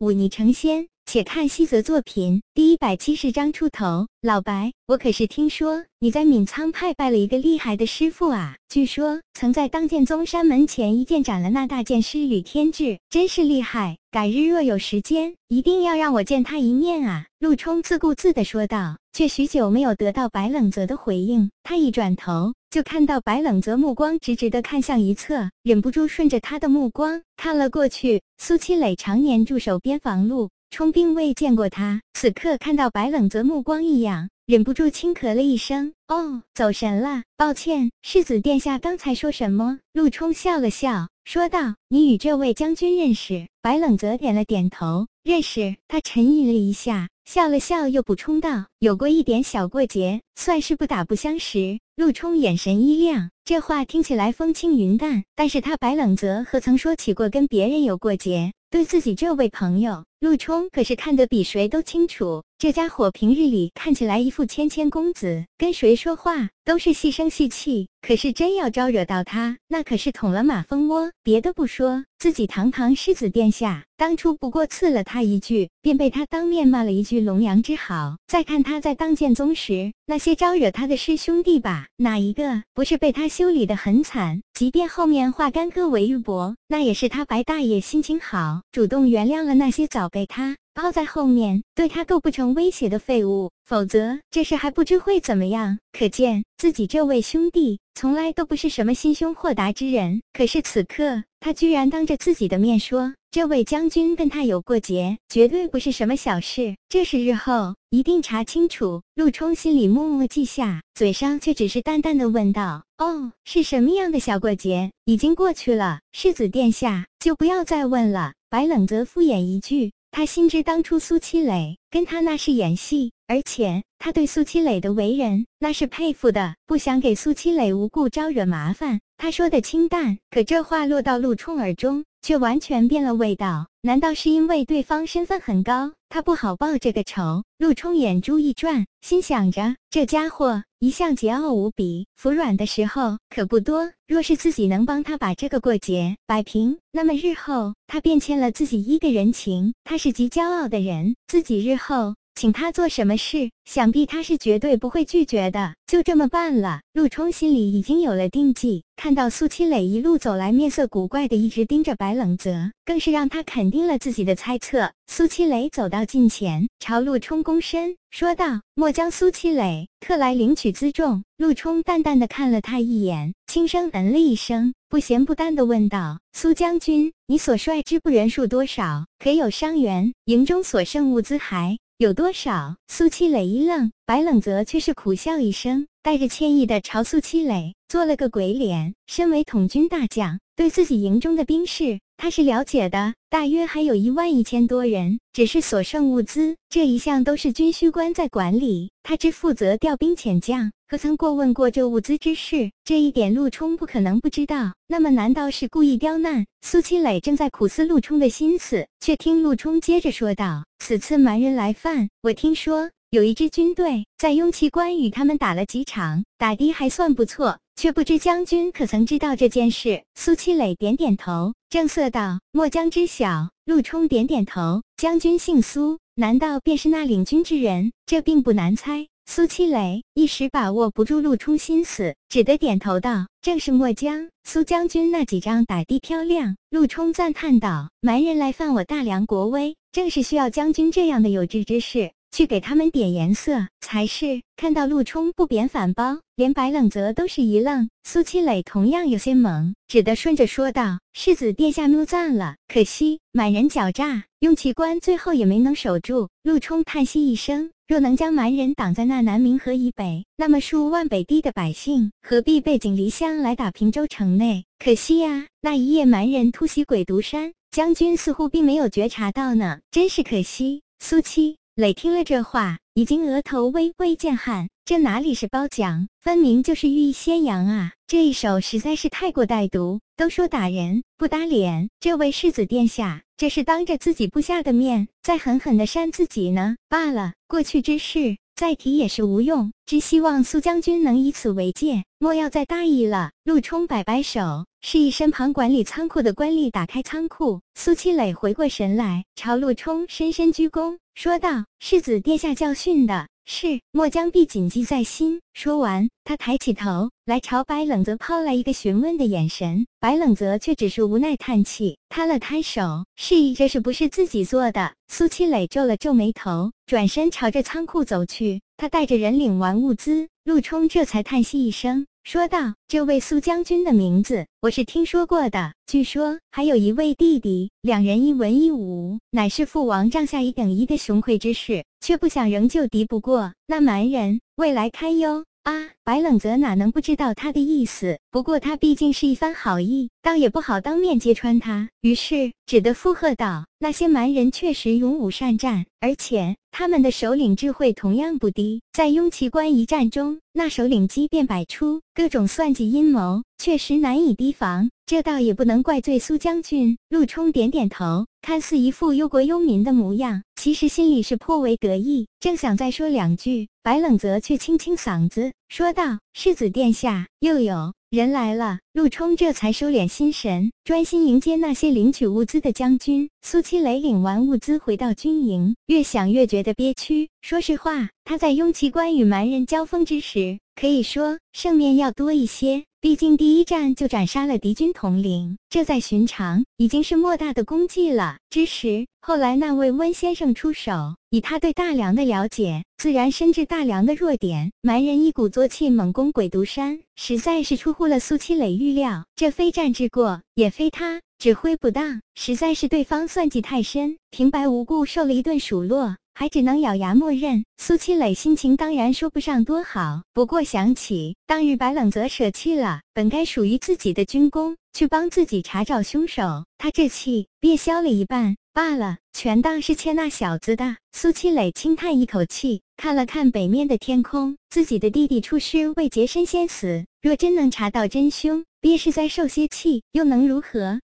忤逆成仙。且看西泽作品第一百七十章出头。老白，我可是听说你在闵仓派拜了一个厉害的师傅啊！据说曾在当剑宗山门前一剑斩了那大剑师吕天志，真是厉害。改日若有时间，一定要让我见他一面啊！陆冲自顾自地说道，却许久没有得到白冷泽的回应。他一转头，就看到白冷泽目光直直地看向一侧，忍不住顺着他的目光看了过去。苏七磊常年驻守边防路。冲并未见过他，此刻看到白冷泽目光异样，忍不住轻咳了一声：“哦，走神了，抱歉。”世子殿下刚才说什么？陆冲笑了笑，说道：“你与这位将军认识？”白冷泽点了点头：“认识。”他沉吟了一下，笑了笑，又补充道：“有过一点小过节，算是不打不相识。”陆冲眼神一亮，这话听起来风轻云淡，但是他白冷泽何曾说起过跟别人有过节？对自己这位朋友，陆冲可是看得比谁都清楚。这家伙平日里看起来一副谦谦公子，跟谁说话都是细声细气，可是真要招惹到他，那可是捅了马蜂窝。别的不说，自己堂堂世子殿下，当初不过刺了他一句，便被他当面骂了一句龙阳之好。再看他在当剑宗时，那些招惹他的师兄弟吧，哪一个不是被他修理的很惨？即便后面化干戈为玉帛，那也是他白大爷心情好，主动原谅了那些早被他。抛在后面，对他构不成威胁的废物，否则这事还不知会怎么样。可见自己这位兄弟从来都不是什么心胸豁达之人。可是此刻，他居然当着自己的面说，这位将军跟他有过节，绝对不是什么小事。这事日后一定查清楚。陆冲心里默默记下，嘴上却只是淡淡的问道：“哦，是什么样的小过节？已经过去了，世子殿下就不要再问了。”白冷泽敷衍一句。他心知当初苏七磊跟他那是演戏，而且他对苏七磊的为人那是佩服的，不想给苏七磊无故招惹麻烦。他说的清淡，可这话落到陆冲耳中，却完全变了味道。难道是因为对方身份很高，他不好报这个仇？陆冲眼珠一转，心想着这家伙。一向桀骜无比，服软的时候可不多。若是自己能帮他把这个过节摆平，那么日后他便欠了自己一个人情。他是极骄傲的人，自己日后。请他做什么事，想必他是绝对不会拒绝的。就这么办了。陆冲心里已经有了定计，看到苏七磊一路走来，面色古怪的一直盯着白冷泽，更是让他肯定了自己的猜测。苏七磊走到近前，朝陆冲躬身，说道：“末将苏七磊特来领取辎重。”陆冲淡淡的看了他一眼，轻声嗯了一声，不咸不淡的问道：“苏将军，你所率支部人数多少？可有伤员？营中所剩物资还？”有多少？苏七磊一愣，白冷泽却是苦笑一声，带着歉意的朝苏七磊做了个鬼脸。身为统军大将，对自己营中的兵士，他是了解的，大约还有一万一千多人。只是所剩物资这一项都是军需官在管理，他只负责调兵遣将。可曾过问过这物资之事？这一点陆冲不可能不知道。那么难道是故意刁难？苏七磊正在苦思陆冲的心思，却听陆冲接着说道：“此次蛮人来犯，我听说有一支军队在雍齐关与他们打了几场，打的还算不错，却不知将军可曾知道这件事？”苏七磊点点头，正色道：“末将知晓。”陆冲点点头：“将军姓苏，难道便是那领军之人？这并不难猜。”苏七雷一时把握不住陆冲心思，只得点头道：“正是墨江。”苏将军那几仗打的漂亮。陆冲赞叹道：“蛮人来犯我大梁国威，正是需要将军这样的有志之士去给他们点颜色才是。”看到陆冲不贬反褒，连白冷泽都是一愣。苏七磊同样有些懵，只得顺着说道：“世子殿下谬赞了，可惜满人狡诈，用奇关最后也没能守住。”陆冲叹息一声。若能将蛮人挡在那南明河以北，那么数万北地的百姓何必背井离乡来打平州城内？可惜呀，那一夜蛮人突袭鬼毒山，将军似乎并没有觉察到呢，真是可惜。苏七磊听了这话，已经额头微微见汗。这哪里是褒奖，分明就是寓意宣扬啊！这一手实在是太过歹毒。都说打人不打脸，这位世子殿下。这是当着自己部下的面，在狠狠地扇自己呢。罢了，过去之事再提也是无用，只希望苏将军能以此为戒，莫要再大意了。陆冲摆摆手，示意身旁管理仓库的官吏打开仓库。苏七磊回过神来，朝陆冲深深鞠躬，说道：“世子殿下教训的。”是，末将必谨记在心。说完，他抬起头来，朝白冷泽抛来一个询问的眼神。白冷泽却只是无奈叹气，摊了摊手，示意这是不是自己做的。苏七磊皱了皱眉头，转身朝着仓库走去。他带着人领完物资，陆冲这才叹息一声。说道：“这位苏将军的名字我是听说过的，据说还有一位弟弟，两人一文一武，乃是父王帐下一等一的雄魁之士，却不想仍旧敌不过那蛮人，未来堪忧。”啊，白冷泽哪能不知道他的意思？不过他毕竟是一番好意，倒也不好当面揭穿他，于是只得附和道：“那些蛮人确实勇武善战，而且他们的首领智慧同样不低。在雍奇关一战中，那首领机变百出，各种算计阴谋，确实难以提防。这倒也不能怪罪苏将军。”陆冲点点头，看似一副忧国忧民的模样，其实心里是颇为得意，正想再说两句。白冷泽却清清嗓子说道：“世子殿下，又有人来了。”陆冲这才收敛心神，专心迎接那些领取物资的将军。苏七雷领完物资回到军营，越想越觉得憋屈。说实话，他在雍齐关与蛮人交锋之时，可以说胜面要多一些。毕竟第一战就斩杀了敌军统领，这在寻常已经是莫大的功绩了。之时，后来那位温先生出手，以他对大梁的了解，自然深知大梁的弱点。蛮人一鼓作气猛攻鬼毒山，实在是出乎了苏七磊预料。这非战之过，也非他指挥不当，实在是对方算计太深，平白无故受了一顿数落。还只能咬牙默认。苏七磊心情当然说不上多好，不过想起当日白冷泽舍弃了本该属于自己的军功，去帮自己查找凶手，他这气便消了一半。罢了，全当是欠那小子的。苏七磊轻叹一口气，看了看北面的天空，自己的弟弟出师未捷身先死，若真能查到真凶，便是再受些气又能如何？